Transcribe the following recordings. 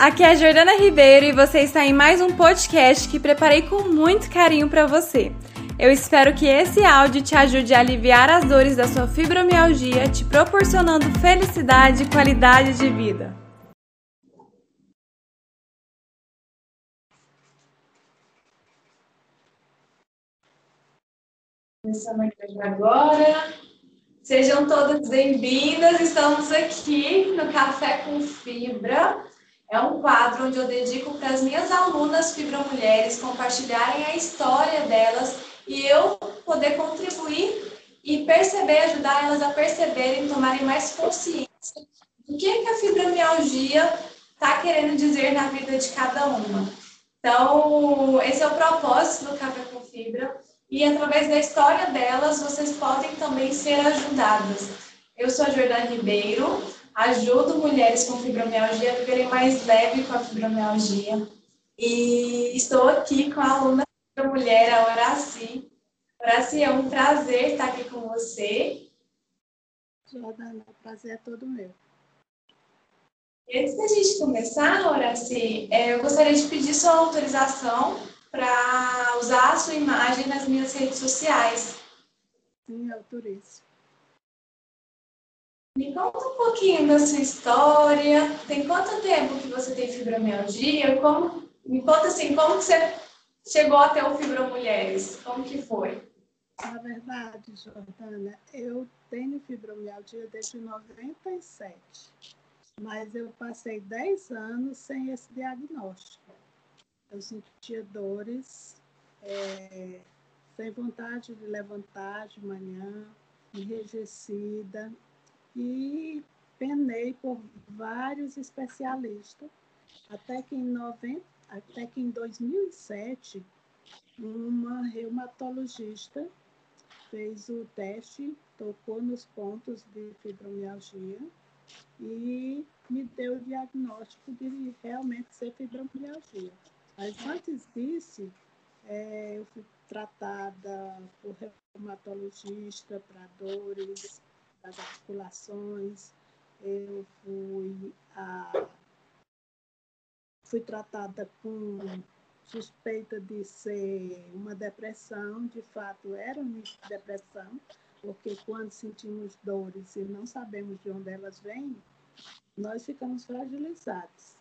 aqui é a Jordana Ribeiro e você está em mais um podcast que preparei com muito carinho para você. Eu espero que esse áudio te ajude a aliviar as dores da sua fibromialgia, te proporcionando felicidade e qualidade de vida. Começando aqui agora. Sejam todas bem-vindas. Estamos aqui no Café com Fibra. É um quadro onde eu dedico para as minhas alunas fibromulheres compartilharem a história delas e eu poder contribuir e perceber, ajudar elas a perceberem, tomarem mais consciência do que, que a fibromialgia está querendo dizer na vida de cada uma. Então, esse é o propósito do Café com Fibra e através da história delas vocês podem também ser ajudadas. Eu sou a Jordana Ribeiro, ajudo mulheres com fibromialgia a viverem mais leve com a fibromialgia e estou aqui com a aluna da mulher, a Horaci. Horaci, é um prazer estar aqui com você. Jordana, o prazer é todo meu. Antes da gente começar, Horaci, é, eu gostaria de pedir sua autorização para usar a sua imagem nas minhas redes sociais. Sim, autorizo. Me conta um pouquinho da sua história. Tem quanto tempo que você tem fibromialgia? Como, me conta assim, como que você chegou até o Fibromulheres? Como que foi? Na verdade, Jordana, eu tenho fibromialgia desde 97, mas eu passei 10 anos sem esse diagnóstico eu sentia dores, é, sem vontade de levantar de manhã, enrijecida, e penei por vários especialistas, até que em, 90, até que em 2007, uma reumatologista fez o teste, tocou nos pontos de fibromialgia e me deu o diagnóstico de realmente ser fibromialgia. Mas antes disso, é, eu fui tratada por reumatologista para dores das articulações, eu fui, a, fui tratada com suspeita de ser uma depressão, de fato era uma depressão, porque quando sentimos dores e não sabemos de onde elas vêm, nós ficamos fragilizados.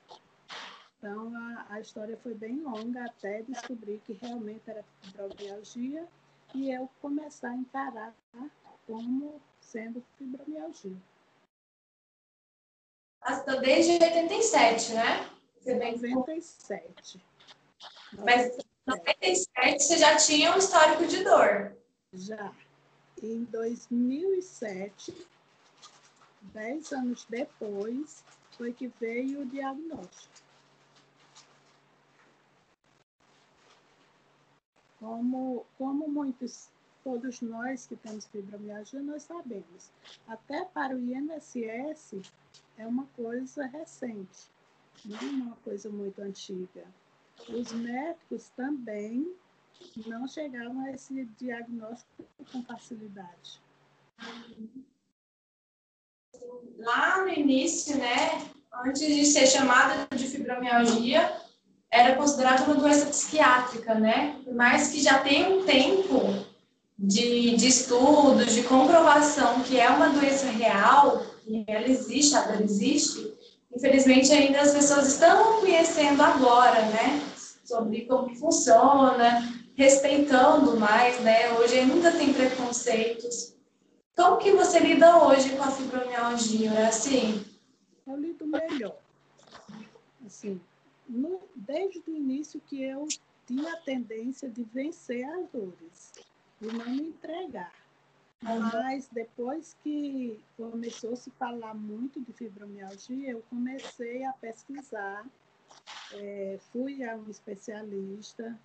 Então, a, a história foi bem longa até descobrir que realmente era fibromialgia e eu começar a encarar como sendo fibromialgia. Nossa, desde 87, né? Você 97. Mas em 97 você já tinha um histórico de dor? Já. Em 2007, dez anos depois, foi que veio o diagnóstico. Como, como muitos, todos nós que temos fibromialgia, nós sabemos. Até para o INSS é uma coisa recente, não é uma coisa muito antiga. Os médicos também não chegavam a esse diagnóstico com facilidade. Lá no início, né, antes de ser chamada de fibromialgia, era considerada uma doença psiquiátrica, né? Mais que já tenha um tempo de, de estudos, de comprovação que é uma doença real, que ela existe, ela existe, infelizmente ainda as pessoas estão conhecendo agora, né? Sobre como funciona, respeitando mais, né? Hoje ainda tem preconceitos. Como que você lida hoje com a fibromialgia, assim? Eu lido melhor. Assim, no, desde o início que eu tinha a tendência de vencer as dores e não me entregar. Mas depois que começou a se falar muito de fibromialgia, eu comecei a pesquisar, é, fui a um especialista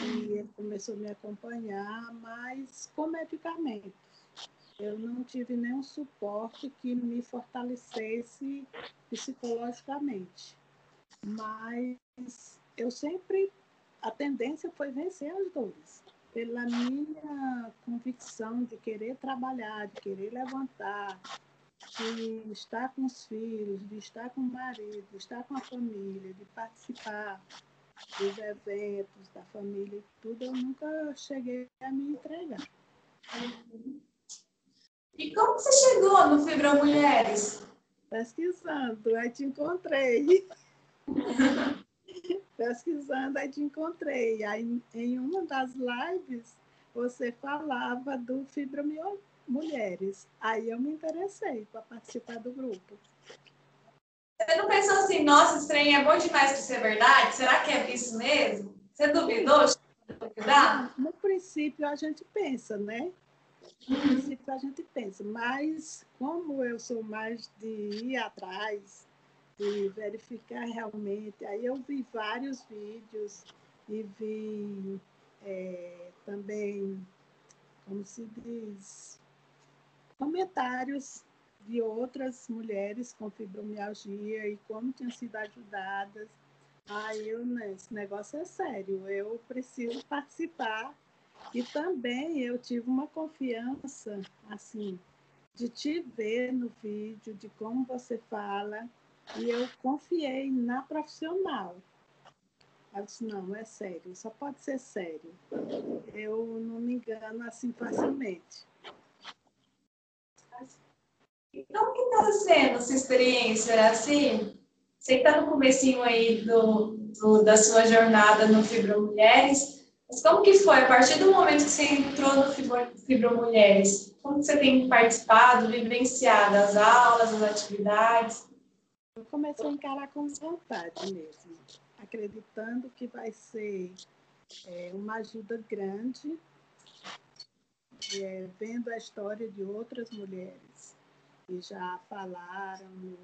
e ele começou a me acompanhar, mas com medicamentos. Eu não tive nenhum suporte que me fortalecesse psicologicamente. Mas eu sempre, a tendência foi vencer as dores. Pela minha convicção de querer trabalhar, de querer levantar, de estar com os filhos, de estar com o marido, de estar com a família, de participar dos eventos da família e tudo, eu nunca cheguei a me entregar. E como você chegou no Fibra Mulheres? Pesquisando, aí te encontrei. Pesquisando, aí te encontrei. Aí, em uma das lives, você falava do Fibra Mulheres. Aí eu me interessei para participar do grupo. Você não pensou assim, nossa, esse trem é bom demais para ser verdade? Será que é isso mesmo? Você duvidou? No princípio a gente pensa, né? No princípio a gente pensa, mas como eu sou mais de ir atrás, de verificar realmente, aí eu vi vários vídeos e vi é, também, como se diz, comentários de outras mulheres com fibromialgia e como tinham sido ajudadas. Aí eu, né, esse negócio é sério, eu preciso participar. E também eu tive uma confiança, assim, de te ver no vídeo, de como você fala, e eu confiei na profissional. Ela disse, não, é sério, só pode ser sério. Eu não me engano assim facilmente. Então, o que está sendo essa experiência, assim? Você está no comecinho aí do, do, da sua jornada no Fibro Mulheres, mas como que foi a partir do momento que você entrou no Fibro, Fibro Mulheres? Como você tem participado, vivenciado as aulas, as atividades? Eu comecei a encarar com vontade mesmo, acreditando que vai ser é, uma ajuda grande, é, vendo a história de outras mulheres que já falaram no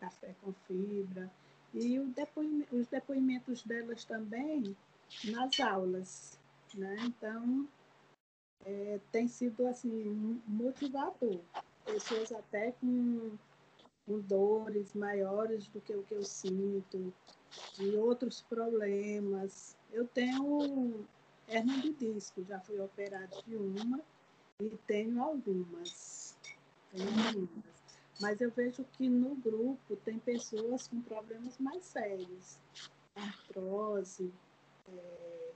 Café com Fibra, e os depoimentos delas também nas aulas. Né? Então, é, tem sido assim motivador. Pessoas até com, com dores maiores do que o que eu sinto, de outros problemas. Eu tenho hernia de disco, já fui operada de uma e tenho algumas mas eu vejo que no grupo tem pessoas com problemas mais sérios, artrose, é,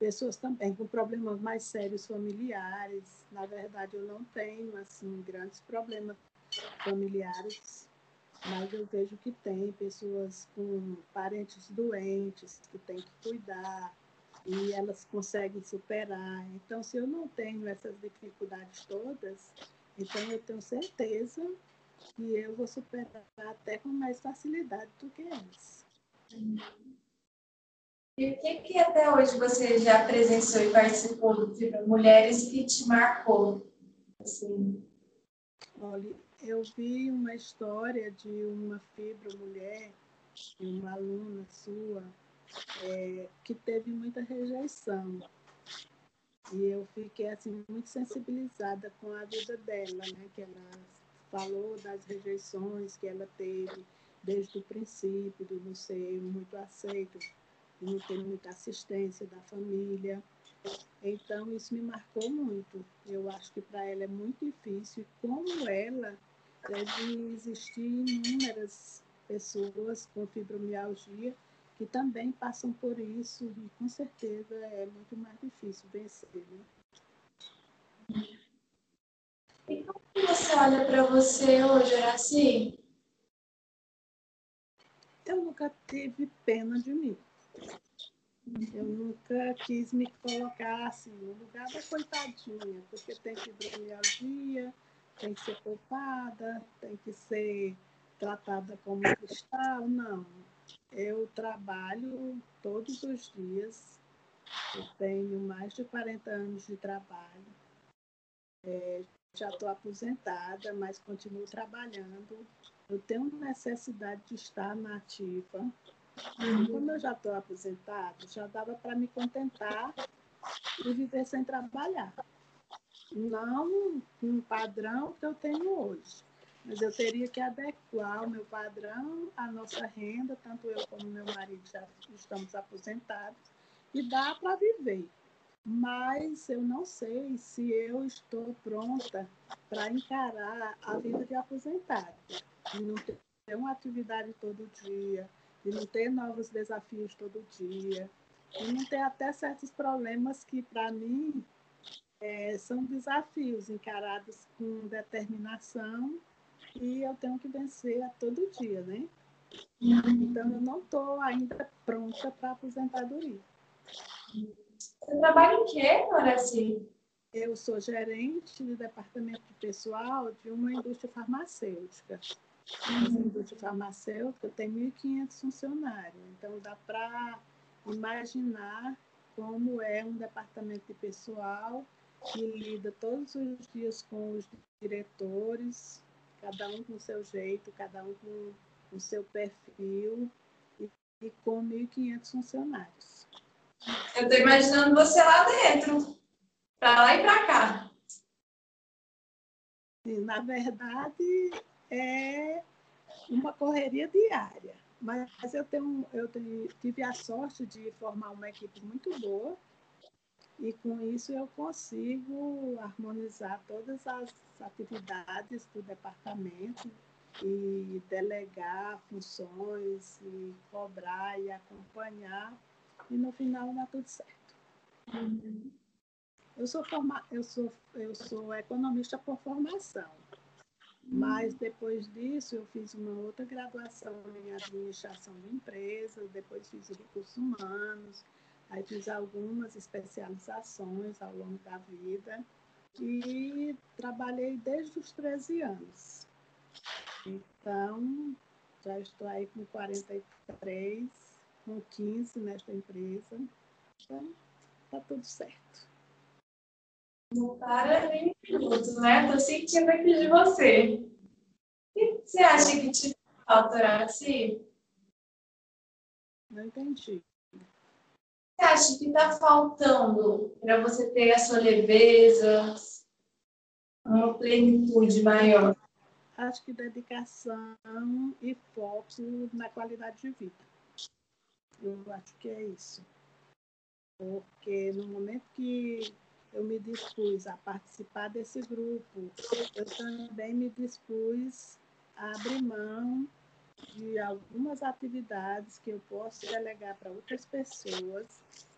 pessoas também com problemas mais sérios familiares. Na verdade, eu não tenho assim grandes problemas familiares, mas eu vejo que tem pessoas com parentes doentes que têm que cuidar e elas conseguem superar. Então, se eu não tenho essas dificuldades todas, então, eu tenho certeza que eu vou superar até com mais facilidade do que antes. E o que, que até hoje você já presenciou e participou Fibra Mulheres que te marcou? Assim? Olha, eu vi uma história de uma fibra mulher, uma aluna sua, é, que teve muita rejeição. E eu fiquei assim muito sensibilizada com a vida dela, né? Que ela falou das rejeições que ela teve desde o princípio, de não ser muito aceito, de não ter muita assistência da família. Então, isso me marcou muito. Eu acho que para ela é muito difícil. E como ela, deve existir inúmeras pessoas com fibromialgia que também passam por isso e com certeza é muito mais difícil vencer. Né? E como você olha para você hoje, Horaci? Eu nunca tive pena de mim. Eu nunca quis me colocar assim no lugar da coitadinha, porque tem fibromialgia, tem que ser poupada, tem que ser tratada como cristal. Não, eu trabalho todos os dias. Eu tenho mais de 40 anos de trabalho. É, já estou aposentada, mas continuo trabalhando. Eu tenho necessidade de estar na ativa. Uhum. Como eu já estou aposentada, já dava para me contentar e viver sem trabalhar. Não um padrão que eu tenho hoje mas eu teria que adequar o meu padrão à nossa renda, tanto eu como meu marido já estamos aposentados, e dá para viver. mas eu não sei se eu estou pronta para encarar a vida de aposentada, de não ter uma atividade todo dia, de não ter novos desafios todo dia, de não ter até certos problemas que, para mim, é, são desafios encarados com determinação e eu tenho que vencer a todo dia, né? Então, eu não estou ainda pronta para aposentadoria. Você trabalha em quê, Horaci? Eu sou gerente de departamento de pessoal de uma indústria farmacêutica. Essa indústria farmacêutica tem 1.500 funcionários, então dá para imaginar como é um departamento de pessoal que lida todos os dias com os diretores, cada um com o seu jeito, cada um com o seu perfil e, e com 1.500 funcionários. Eu estou imaginando você lá dentro, para lá e para cá. Sim, na verdade, é uma correria diária. Mas eu, tenho, eu tenho, tive a sorte de formar uma equipe muito boa e com isso eu consigo harmonizar todas as atividades do departamento e delegar funções e cobrar e acompanhar e no final dá tudo certo. Eu sou forma, eu sou eu sou economista por formação. Mas depois disso eu fiz uma outra graduação em administração de empresas, depois fiz recursos humanos, aí fiz algumas especializações ao longo da vida e trabalhei desde os 13 anos. Então, já estou aí com 43, com 15 nesta empresa. Então, está tudo certo. Não para nem minuto, né? Estou sentindo aqui de você. O que você acha que te falta, Horácio? Não entendi. Acha que está faltando para você ter a sua leveza, uma plenitude maior? Acho que dedicação e foco na qualidade de vida. Eu acho que é isso. Porque no momento que eu me dispus a participar desse grupo, eu também me dispus a abrir mão de algumas atividades que eu posso delegar para outras pessoas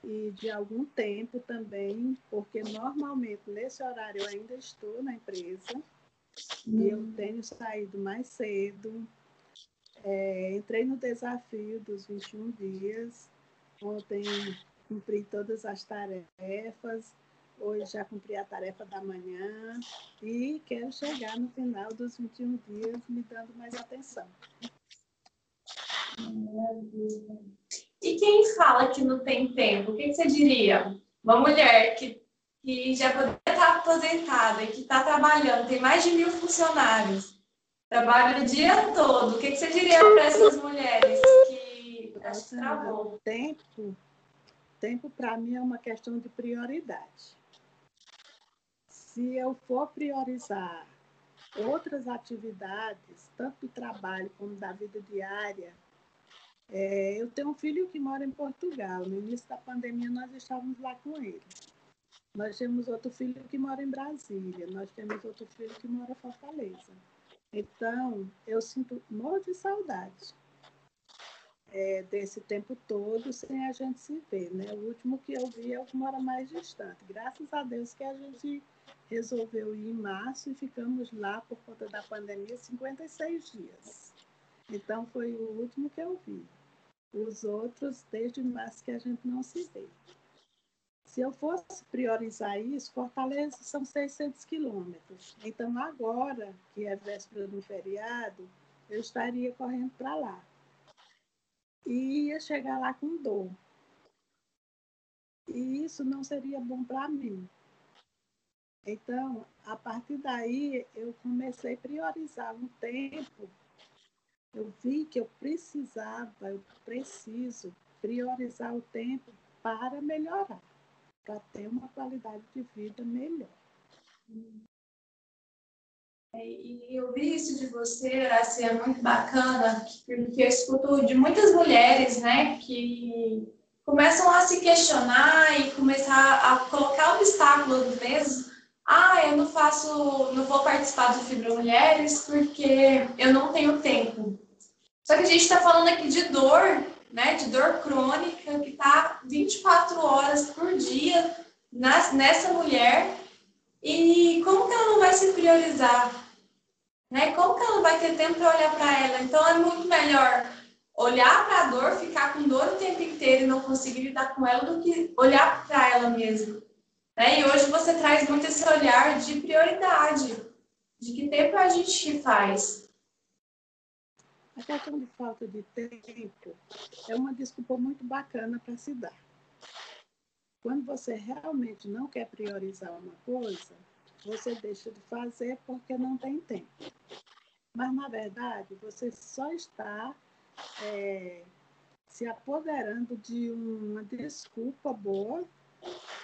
e de algum tempo também, porque normalmente nesse horário eu ainda estou na empresa e eu hum. tenho saído mais cedo. É, entrei no desafio dos 21 dias. Ontem cumpri todas as tarefas. Hoje já cumpri a tarefa da manhã e quero chegar no final dos 21 dias me dando mais atenção. E quem fala que não tem tempo, o que você diria? Uma mulher que, que já poderia estar aposentada e que está trabalhando, tem mais de mil funcionários, trabalha o dia todo, o que você diria para essas mulheres que acho que? Tempo, tempo para mim é uma questão de prioridade. Se eu for priorizar outras atividades, tanto do trabalho como da vida diária, é, eu tenho um filho que mora em Portugal. No início da pandemia, nós estávamos lá com ele. Nós temos outro filho que mora em Brasília. Nós temos outro filho que mora em Fortaleza. Então, eu sinto morro de saudade é, desse tempo todo sem a gente se ver. Né? O último que eu vi é o que mora mais distante. Graças a Deus que a gente resolveu ir em março e ficamos lá por conta da pandemia 56 dias. Então, foi o último que eu vi. Os outros, desde março que a gente não se vê. Se eu fosse priorizar isso, Fortaleza são 600 quilômetros. Então, agora, que é véspera do feriado, eu estaria correndo para lá. E ia chegar lá com dor. E isso não seria bom para mim. Então, a partir daí, eu comecei a priorizar um tempo eu vi que eu precisava, eu preciso priorizar o tempo para melhorar, para ter uma qualidade de vida melhor. É, e eu vi isso de você, Horácia, é muito bacana, porque eu escuto de muitas mulheres, né, que começam a se questionar e começar a colocar obstáculos mesmo. Ah, eu não faço, não vou participar do Fibra Mulheres porque eu não tenho tempo. Só que a gente está falando aqui de dor, né? De dor crônica que está 24 horas por dia nessa mulher. E como que ela não vai se priorizar? Né? Como que ela não vai ter tempo para olhar para ela? Então é muito melhor olhar para a dor, ficar com dor o tempo inteiro e não conseguir lidar com ela do que olhar para ela mesmo. Né? E hoje você traz muito esse olhar de prioridade, de que tempo a gente faz. A questão de falta de tempo é uma desculpa muito bacana para se dar. Quando você realmente não quer priorizar uma coisa, você deixa de fazer porque não tem tempo. Mas, na verdade, você só está é, se apoderando de uma desculpa boa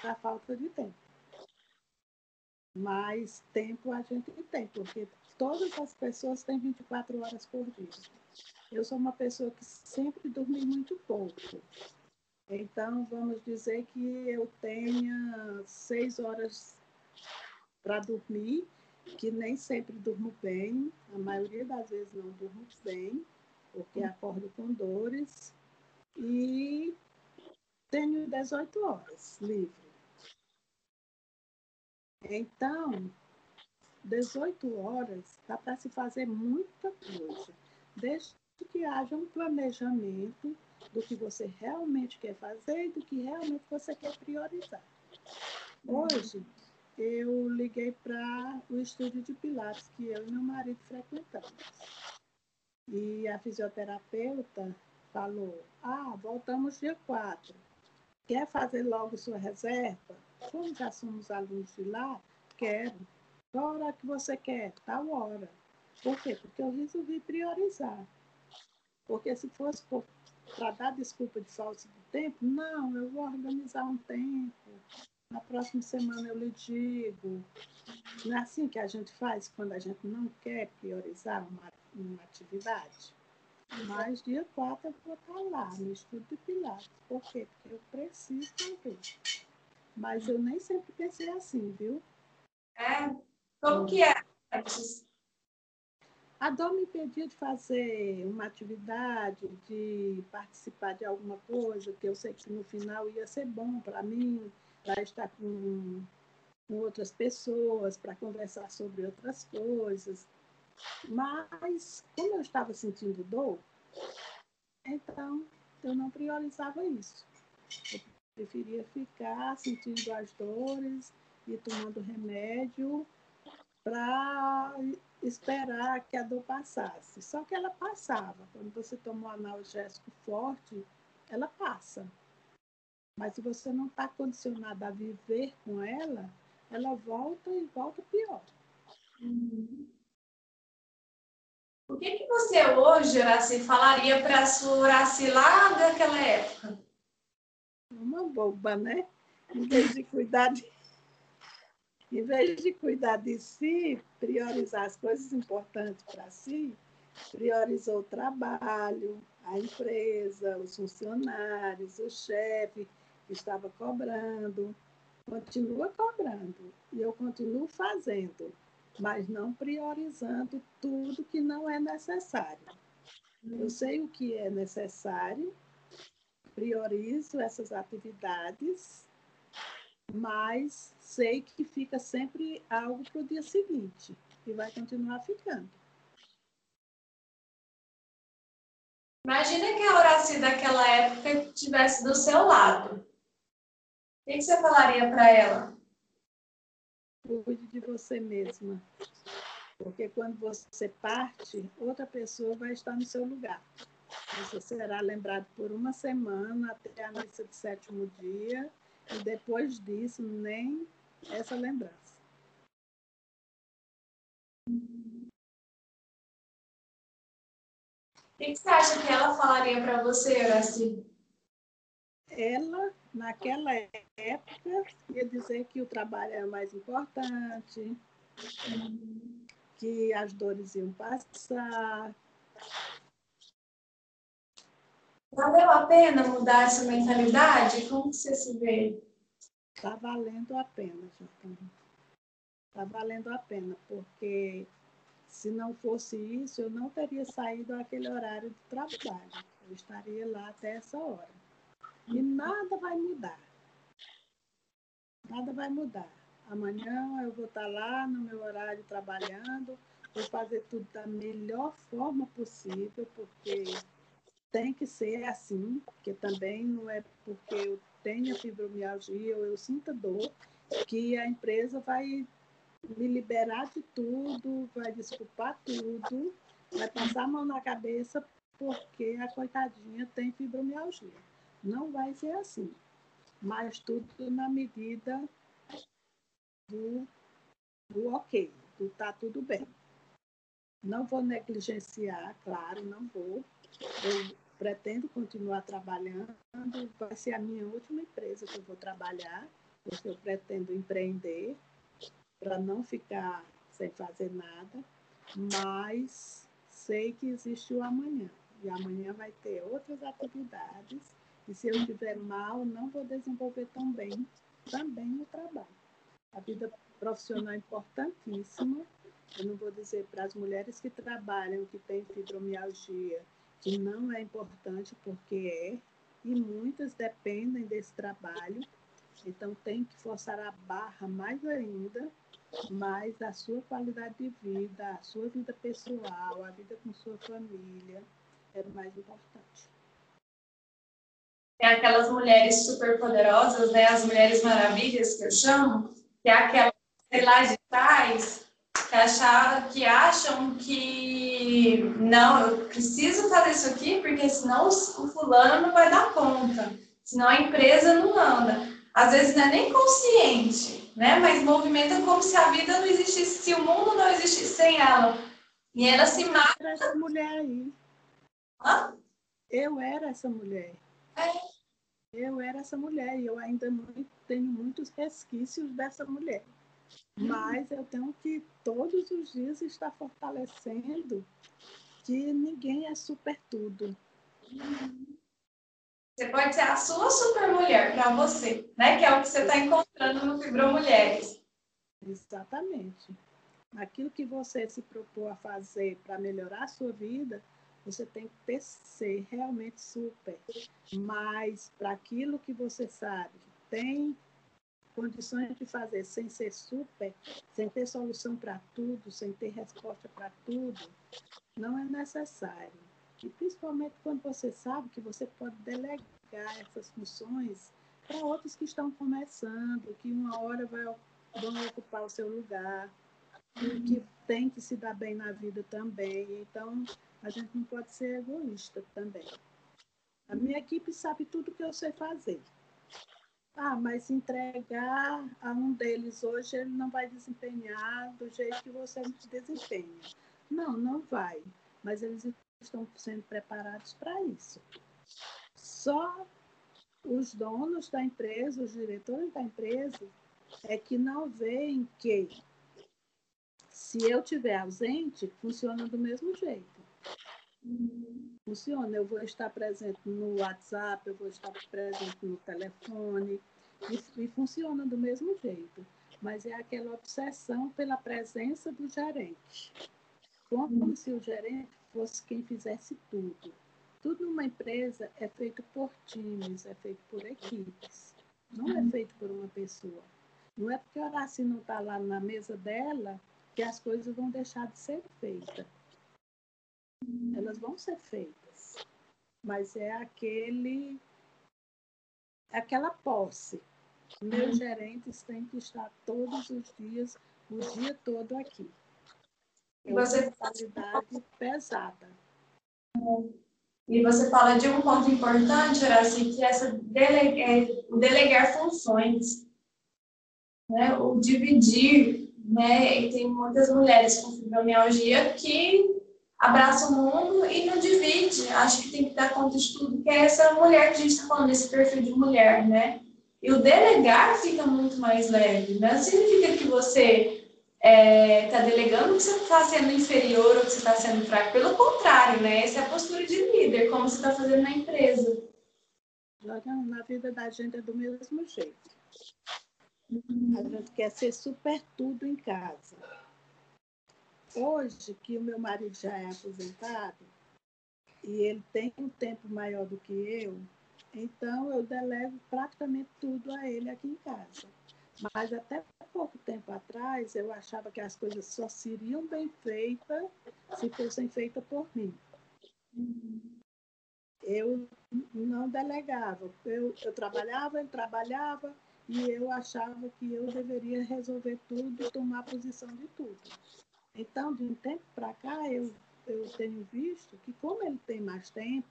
da falta de tempo. Mas tempo a gente tem, porque todas as pessoas têm 24 horas por dia. Eu sou uma pessoa que sempre dormi muito pouco. Então, vamos dizer que eu tenha seis horas para dormir, que nem sempre durmo bem, a maioria das vezes não durmo bem, porque acordo com dores, e tenho 18 horas livre. Então, 18 horas dá para se fazer muita coisa, desde que haja um planejamento do que você realmente quer fazer e do que realmente você quer priorizar. Hoje, eu liguei para o estúdio de Pilates que eu e meu marido frequentamos. E a fisioterapeuta falou: Ah, voltamos dia 4. Quer fazer logo sua reserva? Como já somos alunos de lá, quero. Qual hora que você quer? Tal hora. Por quê? Porque eu resolvi priorizar. Porque se fosse para dar desculpa de falta de tempo, não, eu vou organizar um tempo. Na próxima semana eu lhe digo. Não é assim que a gente faz quando a gente não quer priorizar uma, uma atividade? Mas dia 4 eu vou estar lá no estudo de Pilates. Por quê? Porque eu preciso fazer. Mas eu nem sempre pensei assim, viu? É? Como que é? A dor me impedia de fazer uma atividade, de participar de alguma coisa que eu sei que no final ia ser bom para mim, para estar com, com outras pessoas, para conversar sobre outras coisas. Mas, como eu estava sentindo dor, então eu não priorizava isso. Eu preferia ficar sentindo as dores e tomando remédio para esperar que a dor passasse. Só que ela passava. Quando você toma um analgésico forte, ela passa. Mas se você não está condicionado a viver com ela, ela volta e volta pior. Uhum. O que, que você hoje, Horaci, falaria para a sua Horaci lá daquela época? Uma boba, né? Em vez de cuidar de em vez de cuidar de si, priorizar as coisas importantes para si, priorizou o trabalho, a empresa, os funcionários, o chefe que estava cobrando, continua cobrando e eu continuo fazendo, mas não priorizando tudo que não é necessário. Eu sei o que é necessário, priorizo essas atividades mas sei que fica sempre algo para o dia seguinte e vai continuar ficando. Imagina que a Horaci daquela época estivesse do seu lado. O que, você falaria para ela? Cuide de você mesma. Porque quando você parte, outra pessoa vai estar no seu lugar. Você será lembrado por uma semana até a missa de sétimo dia e depois disso, nem essa lembrança. O que você acha que ela falaria para você, Horaci? Ela, naquela época, ia dizer que o trabalho era mais importante, que as dores iam passar. Valeu a pena mudar essa mentalidade? Como você se vê? Está valendo a pena, Jotana. Está valendo a pena, porque se não fosse isso, eu não teria saído aquele horário de trabalho. Eu estaria lá até essa hora. E nada vai mudar. Nada vai mudar. Amanhã eu vou estar lá no meu horário trabalhando, vou fazer tudo da melhor forma possível, porque tem que ser assim, porque também não é porque eu tenho fibromialgia ou eu sinto dor que a empresa vai me liberar de tudo, vai desculpar tudo, vai passar a mão na cabeça porque a coitadinha tem fibromialgia. Não vai ser assim, mas tudo na medida do, do ok, do tá tudo bem. Não vou negligenciar, claro, não vou. Eu pretendo continuar trabalhando, vai ser a minha última empresa que eu vou trabalhar, porque eu pretendo empreender para não ficar sem fazer nada, mas sei que existe o amanhã. E amanhã vai ter outras atividades. E se eu estiver mal, não vou desenvolver tão bem também o trabalho. A vida profissional é importantíssima. Eu não vou dizer para as mulheres que trabalham, que têm fibromialgia, que não é importante, porque é. E muitas dependem desse trabalho. Então, tem que forçar a barra mais ainda mas a sua qualidade de vida, a sua vida pessoal, a vida com sua família é mais importante. Tem aquelas mulheres super poderosas, né? As mulheres maravilhas que eu chamo, que é aquelas, sei lá, de trás, que, acham, que acham que não, eu preciso fazer isso aqui, porque senão o fulano não vai dar conta, senão a empresa não anda. Às vezes não é nem consciente, né? Mas movimenta como se a vida não existisse, se o mundo não existisse sem ela. E ela se mata. Eu era essa mulher aí. Hã? Eu era essa mulher. É. Eu era essa mulher e eu ainda tenho muitos resquícios dessa mulher. Mas eu tenho que todos os dias estar fortalecendo que ninguém é super tudo. Você pode ser a sua super mulher para você, né? Que é o que você está encontrando no Fibromulheres. Exatamente. Aquilo que você se propôs a fazer para melhorar a sua vida, você tem que ser realmente super. Mas para aquilo que você sabe que tem condições de fazer sem ser super, sem ter solução para tudo, sem ter resposta para tudo, não é necessário. E principalmente quando você sabe que você pode delegar essas funções para outros que estão começando, que uma hora vai, vão ocupar o seu lugar, e que tem que se dar bem na vida também. Então, a gente não pode ser egoísta também. A minha equipe sabe tudo que eu sei fazer. Ah, mas entregar a um deles hoje, ele não vai desempenhar do jeito que você desempenha. Não, não vai. Mas eles estão sendo preparados para isso. Só os donos da empresa, os diretores da empresa, é que não veem que se eu tiver ausente, funciona do mesmo jeito. Funciona, eu vou estar presente no WhatsApp, eu vou estar presente no telefone, e, e funciona do mesmo jeito. Mas é aquela obsessão pela presença do gerente. Como se o gerente fosse quem fizesse tudo. Tudo numa empresa é feito por times, é feito por equipes. Não é feito por uma pessoa. Não é porque a Horaci não está lá na mesa dela que as coisas vão deixar de ser feitas. Elas vão ser feitas. Mas é aquele aquela posse. Meus gerentes têm que estar todos os dias, o dia todo aqui. E você... É uma qualidade pesada. E você fala de um ponto importante, Horácio, que essa é, o delegar funções, né? o dividir. Né? E tem muitas mulheres com fibromialgia que abraçam o mundo e não divide. Acho que tem que dar conta de tudo, que é essa mulher que a gente está falando, esse perfil de mulher, né? E o delegar fica muito mais leve. Não significa que você está é, delegando que você está sendo inferior ou que você está sendo fraco. Pelo contrário, né? Essa é a postura de líder, como você está fazendo na empresa. Na vida da gente é do mesmo jeito. A gente quer ser super tudo em casa. Hoje, que o meu marido já é aposentado e ele tem um tempo maior do que eu, então eu delego praticamente tudo a ele aqui em casa. Mas até pouco tempo atrás eu achava que as coisas só seriam bem feitas se fossem feitas por mim. Eu não delegava. Eu, eu trabalhava, ele trabalhava e eu achava que eu deveria resolver tudo, tomar posição de tudo. Então, de um tempo para cá, eu, eu tenho visto que, como ele tem mais tempo,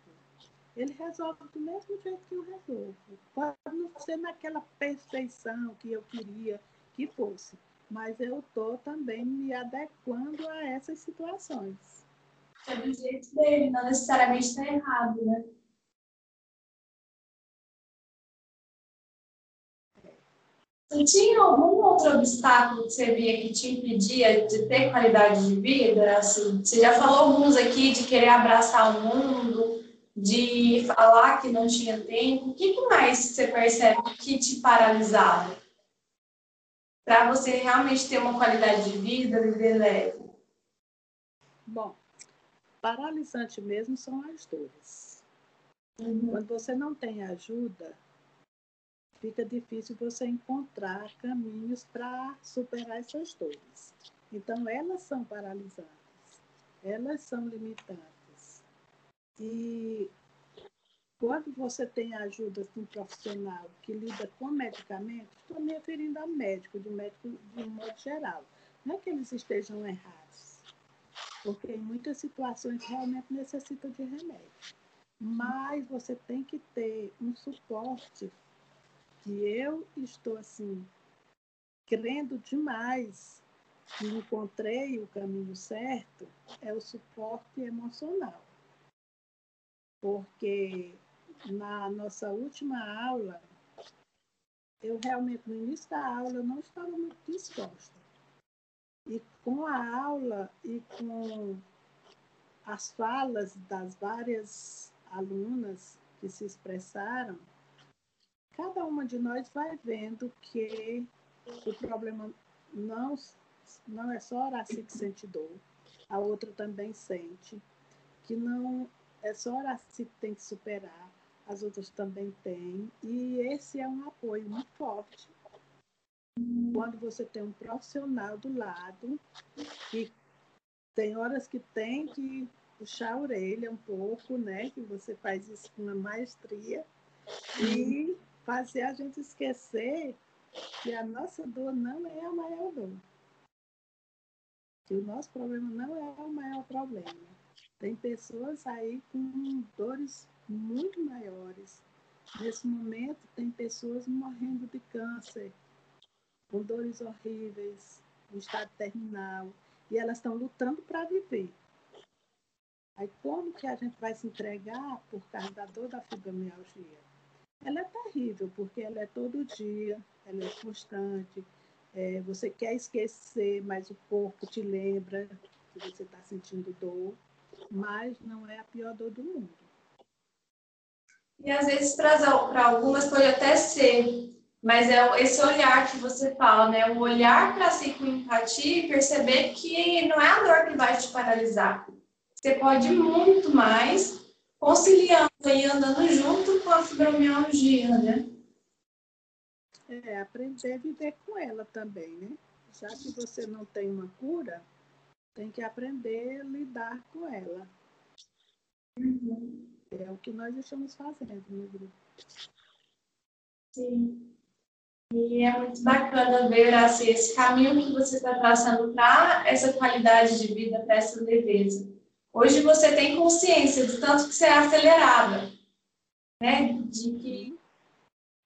ele resolve do mesmo jeito que eu resolvo. Pode não ser naquela perfeição que eu queria que fosse, mas eu estou também me adequando a essas situações. É do jeito dele, não necessariamente está errado, né? Você tinha algum outro obstáculo que você via que te impedia de ter qualidade de vida? Assim, você já falou alguns aqui de querer abraçar o mundo, de falar que não tinha tempo. O que, que mais você percebe que te paralisava? Para você realmente ter uma qualidade de vida, viver leve? Bom, paralisante mesmo são as dores. Uhum. Quando você não tem ajuda, fica difícil você encontrar caminhos para superar essas dores. Então, elas são paralisantes, elas são limitantes. E quando você tem a ajuda de um profissional que lida com medicamentos, estou me referindo a médico, de médico de um modo geral. Não é que eles estejam errados, porque em muitas situações realmente necessita de remédio. Mas você tem que ter um suporte que eu estou assim crendo demais que encontrei o caminho certo é o suporte emocional. Porque na nossa última aula, eu realmente, no início da aula, não estava muito disposta. E com a aula e com as falas das várias alunas que se expressaram, cada uma de nós vai vendo que o problema não, não é só Horaci que sente dor, a outra também sente, que não é só Horaci que tem que superar, as outras também têm, e esse é um apoio muito forte. Quando você tem um profissional do lado, que tem horas que tem que puxar a orelha um pouco, né? Que você faz isso com uma maestria, e fazer a gente esquecer que a nossa dor não é a maior dor. Que o nosso problema não é o maior problema. Tem pessoas aí com dores muito maiores. Nesse momento, tem pessoas morrendo de câncer, com dores horríveis, em estado terminal, e elas estão lutando para viver. Aí, como que a gente vai se entregar por causa da dor da fibromialgia? Ela é terrível, porque ela é todo dia, ela é constante. É, você quer esquecer, mas o corpo te lembra que você está sentindo dor, mas não é a pior dor do mundo. E às vezes para algumas pode até ser, mas é esse olhar que você fala, né? O olhar para si com empatia e perceber que não é a dor que vai te paralisar. Você pode muito mais conciliando e andando junto com a fibromialgia, né? É, aprender a viver com ela também, né? Já que você não tem uma cura, tem que aprender a lidar com ela. Uhum. É o que nós estamos fazendo no grupo. Sim. E é muito bacana ver assim, esse caminho que você está traçando para essa qualidade de vida, para essa leveza. Hoje você tem consciência de tanto que você é acelerada, né? De que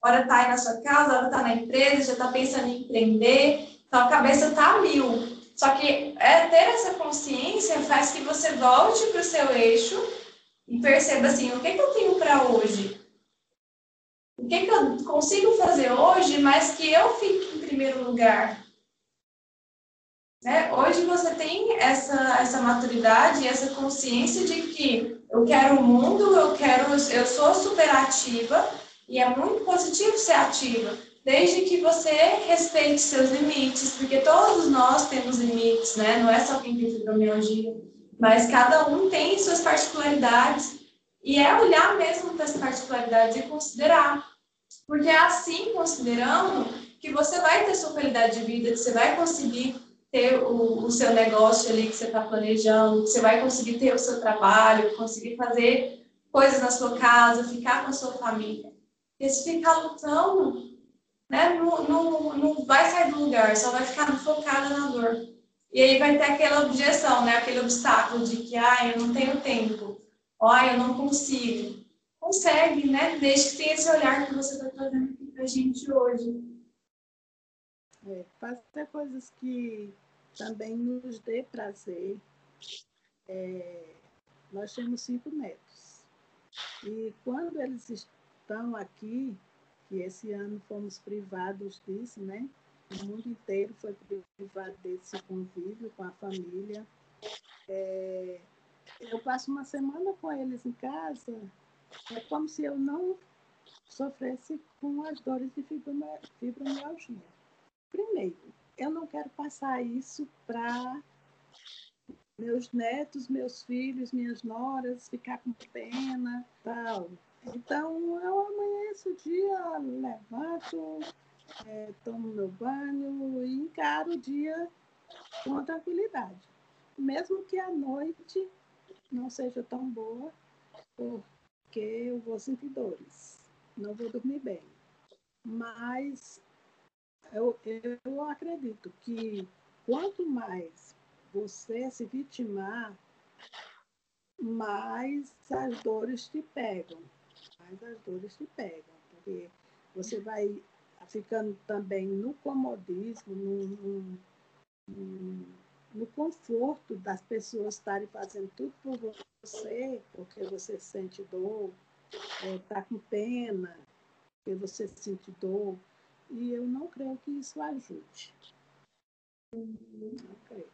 hora tá aí na sua casa, hora tá na empresa, já está pensando em empreender, então a cabeça tá mil. Só que é, ter essa consciência faz que você volte para o seu eixo e perceba assim, o que, que eu tenho para hoje? O que, que eu consigo fazer hoje, mas que eu fique em primeiro lugar? Né? Hoje você tem essa, essa maturidade, essa consciência de que eu quero o mundo, eu quero, eu sou superativa e é muito positivo ser ativa, desde que você respeite seus limites, porque todos nós temos limites, né? Não é só quem tem fibromialgia, mas cada um tem suas particularidades e é olhar mesmo para as particularidades e considerar, porque é assim considerando que você vai ter sua qualidade de vida, que você vai conseguir ter o, o seu negócio ali que você está planejando, você vai conseguir ter o seu trabalho, conseguir fazer coisas na sua casa, ficar com a sua família. Porque se ficar lutando, né, não, não, não vai sair do lugar, só vai ficar focada na dor. E aí vai ter aquela objeção, né, aquele obstáculo de que, ah, eu não tenho tempo, ah, eu não consigo. Consegue, né? Desde que tenha esse olhar que você está trazendo aqui para a gente hoje. É, fazer coisas que também nos dê prazer. É, nós temos cinco netos. E quando eles estão aqui, que esse ano fomos privados disso, né? O mundo inteiro foi privado desse convívio com a família. É, eu passo uma semana com eles em casa, é como se eu não sofresse com as dores de fibromialgia. Primeiro, eu não quero passar isso para meus netos, meus filhos, minhas noras, ficar com pena, tal. Então, eu amanheço o dia, levanto, é, tomo meu banho e encaro o dia com tranquilidade. Mesmo que a noite não seja tão boa, porque eu vou sentir dores, não vou dormir bem. Mas eu, eu acredito que quanto mais você se vitimar, mais as dores te pegam. Mais as dores te pegam. Porque você vai ficando também no comodismo, no, no, no, conforto das pessoas estarem fazendo tudo por você, porque você sente dor, está é, tá com pena, porque você sente dor. E eu não creio que isso ajude. Não creio.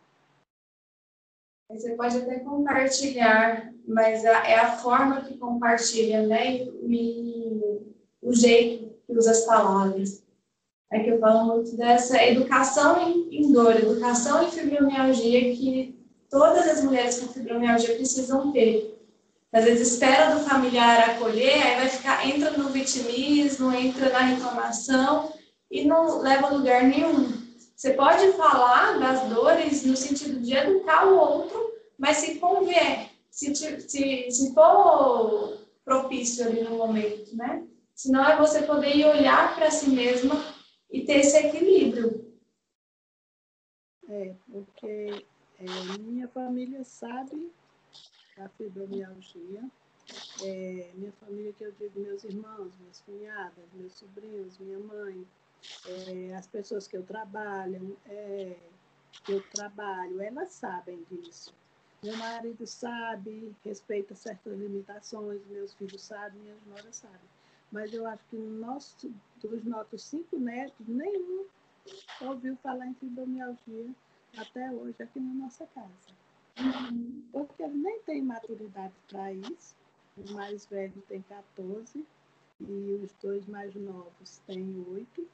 Você pode até compartilhar, mas é a forma que compartilha, né? E o jeito que usa as palavras. É que eu falo muito dessa educação em, dor, educação em fibromialgia que todas as mulheres com fibromialgia precisam ter. Às vezes espera do familiar acolher, aí vai ficar, entra no vitimismo, entra na reclamação e não leva a lugar nenhum. Você pode falar das dores no sentido de educar o outro, mas se convier, se, se, se for propício ali no momento, né? Senão é você poder ir olhar para si mesma e ter esse equilíbrio. É, porque é, minha família sabe a fibromialgia. É, minha família, que eu digo, meus irmãos, minhas cunhadas, meus sobrinhos, minha mãe, é, as pessoas que eu trabalho, é, eu trabalho, elas sabem disso. Meu marido sabe, respeita certas limitações, meus filhos sabem, minhas noras sabem. Mas eu acho que nosso, dos nossos cinco netos, nenhum ouviu falar em fibromialgia até hoje aqui na nossa casa. Porque ele nem tem maturidade para isso. O mais velho tem 14 e os dois mais novos têm oito.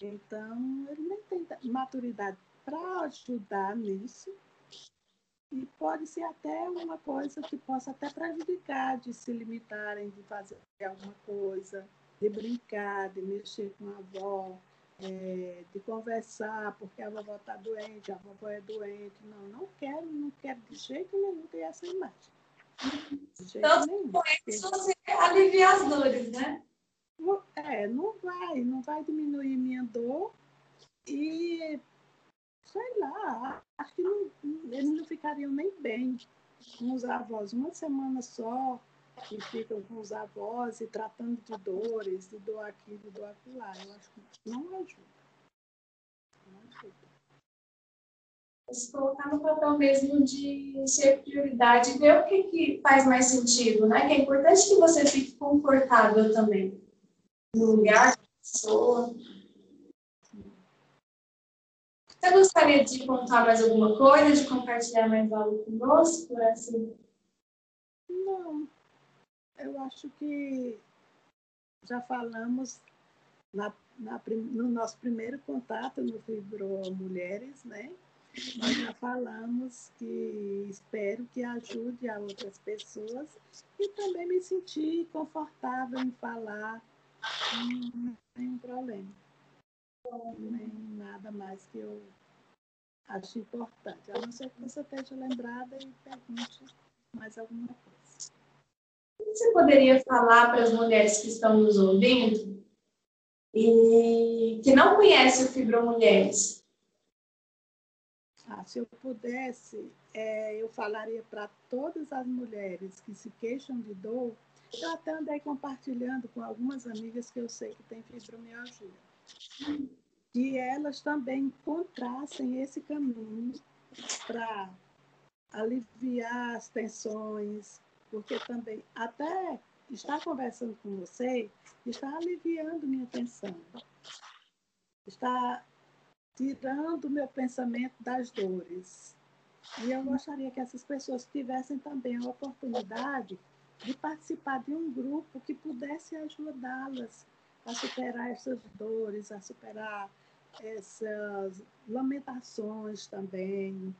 Então, ele nem tem maturidade para ajudar nisso. E pode ser até uma coisa que possa até prejudicar de se limitarem de fazer alguma coisa, de brincar, de mexer com a avó, é, de conversar, porque a vovó está doente, a vovó é doente. Não, não quero, não quero de jeito nenhum ter essa imagem. Então, com isso você alivia as dores, né? É, não vai, não vai diminuir minha dor e sei lá, acho que não, eles não ficariam nem bem com os avós uma semana só, e ficam com os avós e tratando de dores, de dor aqui, de dor lá. Eu acho que não ajuda. Não ajuda se colocar no papel mesmo de ser prioridade, ver o que, que faz mais sentido, né? Que é importante que você fique confortável também no lugar, da pessoa. Você gostaria de contar mais alguma coisa, de compartilhar mais algo conosco? Assim? Não. Eu acho que já falamos na, na, no nosso primeiro contato no Fibro Mulheres, né? Nós já falamos que espero que ajude a outras pessoas e também me sentir confortável em falar, não tem problema. Nem nada mais que eu acho importante. A não ser que você esteja lembrada e pergunte mais alguma coisa. Você poderia falar para as mulheres que estão nos ouvindo e que não conhecem o Fibromulheres? Pudesse, é, eu falaria para todas as mulheres que se queixam de dor. Eu até andei compartilhando com algumas amigas que eu sei que têm fibromialgia. Que elas também encontrassem esse caminho para aliviar as tensões, porque também até estar conversando com você está aliviando minha tensão. Está tirando meu pensamento das dores. E eu gostaria que essas pessoas tivessem também a oportunidade de participar de um grupo que pudesse ajudá-las a superar essas dores, a superar essas lamentações também.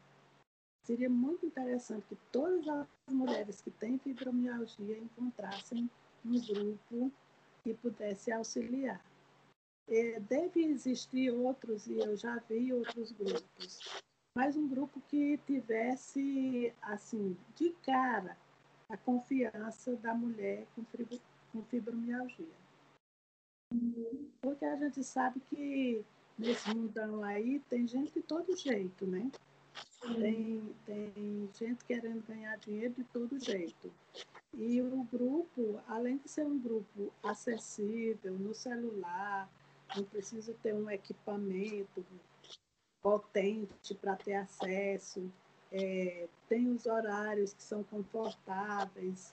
Seria muito interessante que todas as mulheres que têm fibromialgia encontrassem um grupo que pudesse auxiliar é, deve existir outros, e eu já vi outros grupos, mas um grupo que tivesse, assim, de cara, a confiança da mulher com, fibromialgia. Porque a gente sabe que nesse mundão aí tem gente de todo jeito, né? Tem, tem gente querendo ganhar dinheiro de todo jeito. E o grupo, além de ser um grupo acessível no celular, não precisa ter um equipamento potente para ter acesso, é, tem os horários que são confortáveis,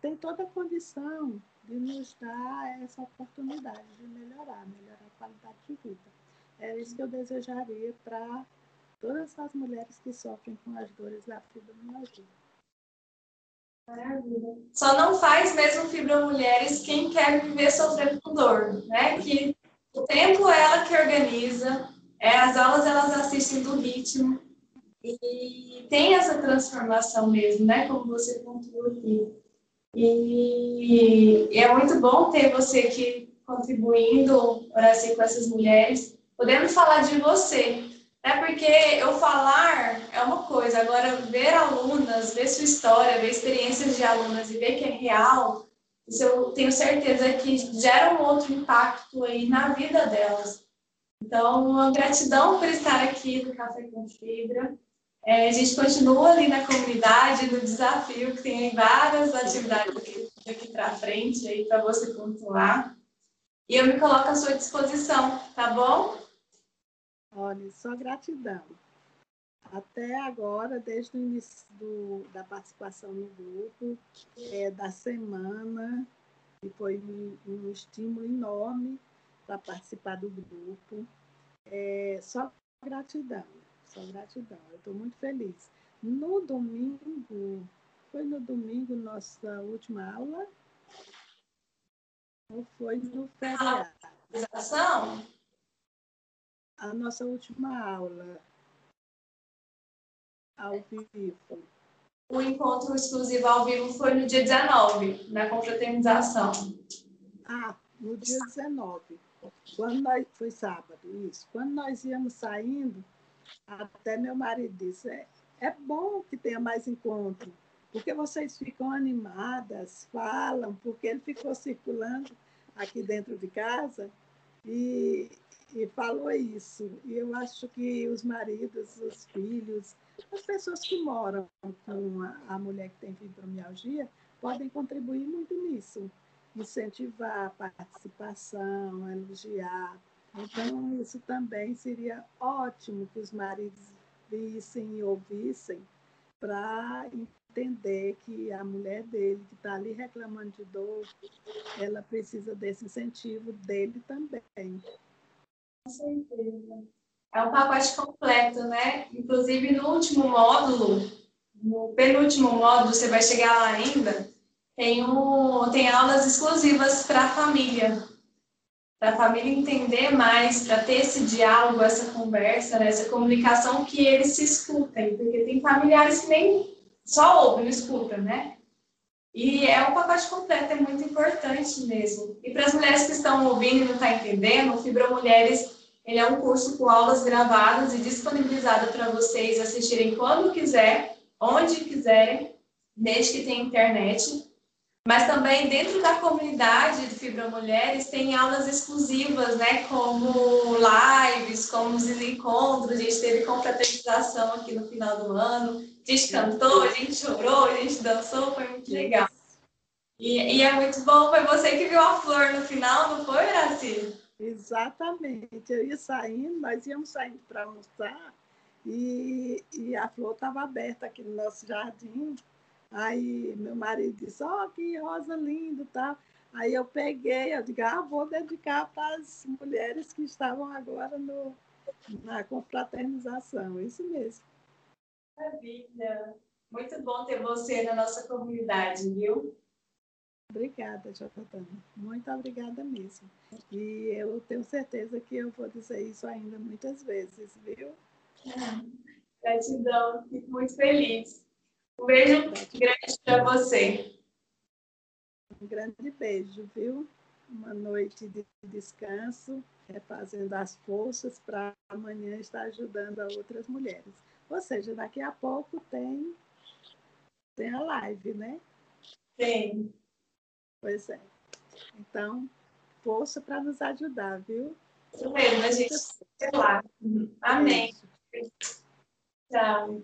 tem toda a condição de nos dar essa oportunidade de melhorar, melhorar a qualidade de vida. É isso que eu desejaria para todas as mulheres que sofrem com as dores da fibromialgia. Maravilha. Só não faz mesmo Fibra Mulheres quem quer viver sofrendo com dor, né? Que o tempo é ela que organiza, é, as aulas elas assistem do ritmo e tem essa transformação mesmo, né? Como você contou aqui. E, é muito bom ter você aqui contribuindo assim, com essas mulheres, podendo falar de você, é porque eu falar é uma coisa, agora ver alunas, ver sua história, ver experiências de alunas e ver que é real, isso eu tenho certeza que gera um outro impacto aí na vida delas. Então, uma gratidão por estar aqui no Café com Fibra. É, a gente continua ali na comunidade, no desafio, que tem várias atividades daqui, para frente aí para você pontuar. E eu me coloco à sua disposição, tá bom? Olha, só gratidão. Até agora, desde o início do, da participação no grupo, é, da semana, e foi um, um estímulo enorme para participar do grupo. É, só gratidão, só gratidão. Eu estou muito feliz. No domingo, foi no domingo nossa última aula? Ou foi no feriado? A nossa última aula ao vivo. O encontro exclusivo ao vivo foi no dia 19, na confraternização. Ah, no dia 19. Quando nós, foi sábado, isso. Quando nós íamos saindo, até meu marido disse, é, é bom que tenha mais encontro, porque vocês ficam animadas, falam, porque ele ficou circulando aqui dentro de casa e e falou isso. E eu acho que os maridos, os filhos, as pessoas que moram com a, a mulher que tem fibromialgia podem contribuir muito nisso. Incentivar a participação, elogiar. Então, isso também seria ótimo que os maridos vissem e ouvissem para entender que a mulher dele, que está ali reclamando de dor, ela precisa desse incentivo dele também. Com certeza. É um pacote completo, né? Inclusive, no último módulo, no penúltimo módulo, você vai chegar lá ainda, tem, um, tem aulas exclusivas para a família. Para a família entender mais, para ter esse diálogo, essa conversa, né? essa comunicação que eles se escutem. Porque tem familiares que nem só ouvem, não escutam, né? E é um pacote completo, é muito importante mesmo. E para as mulheres que estão ouvindo e não estão entendendo, o Fibra Mulheres ele é um curso com aulas gravadas e disponibilizado para vocês assistirem quando quiser, onde quiserem, desde que tenha internet. Mas também dentro da comunidade de Fibra Mulheres tem aulas exclusivas, né? Como lives, como os encontros. A gente teve confraternização aqui no final do ano. A gente cantou, a gente chorou, a gente dançou, foi muito legal. E, e é muito bom. Foi você que viu a flor no final, não foi, Iraci? Exatamente. Eu ia saindo, nós íamos saindo para almoçar e, e a flor estava aberta aqui no nosso jardim. Aí meu marido disse, ó, oh, que rosa lindo, tá? Aí eu peguei, eu digo, ah, vou dedicar para as mulheres que estavam agora no, na confraternização. Isso mesmo. Maravilha. Muito bom ter você na nossa comunidade, viu? Obrigada, Jotana. Muito obrigada mesmo. E eu tenho certeza que eu vou dizer isso ainda muitas vezes, viu? Gratidão, fico muito feliz. Um beijo grande para você. Um grande beijo, viu? Uma noite de descanso, refazendo as forças para amanhã estar ajudando a outras mulheres. Ou seja, daqui a pouco tem, tem a live, né? Tem. Pois é. Então, força para nos ajudar, viu? Isso mesmo, a gente. Sei lá. Amém. Tchau.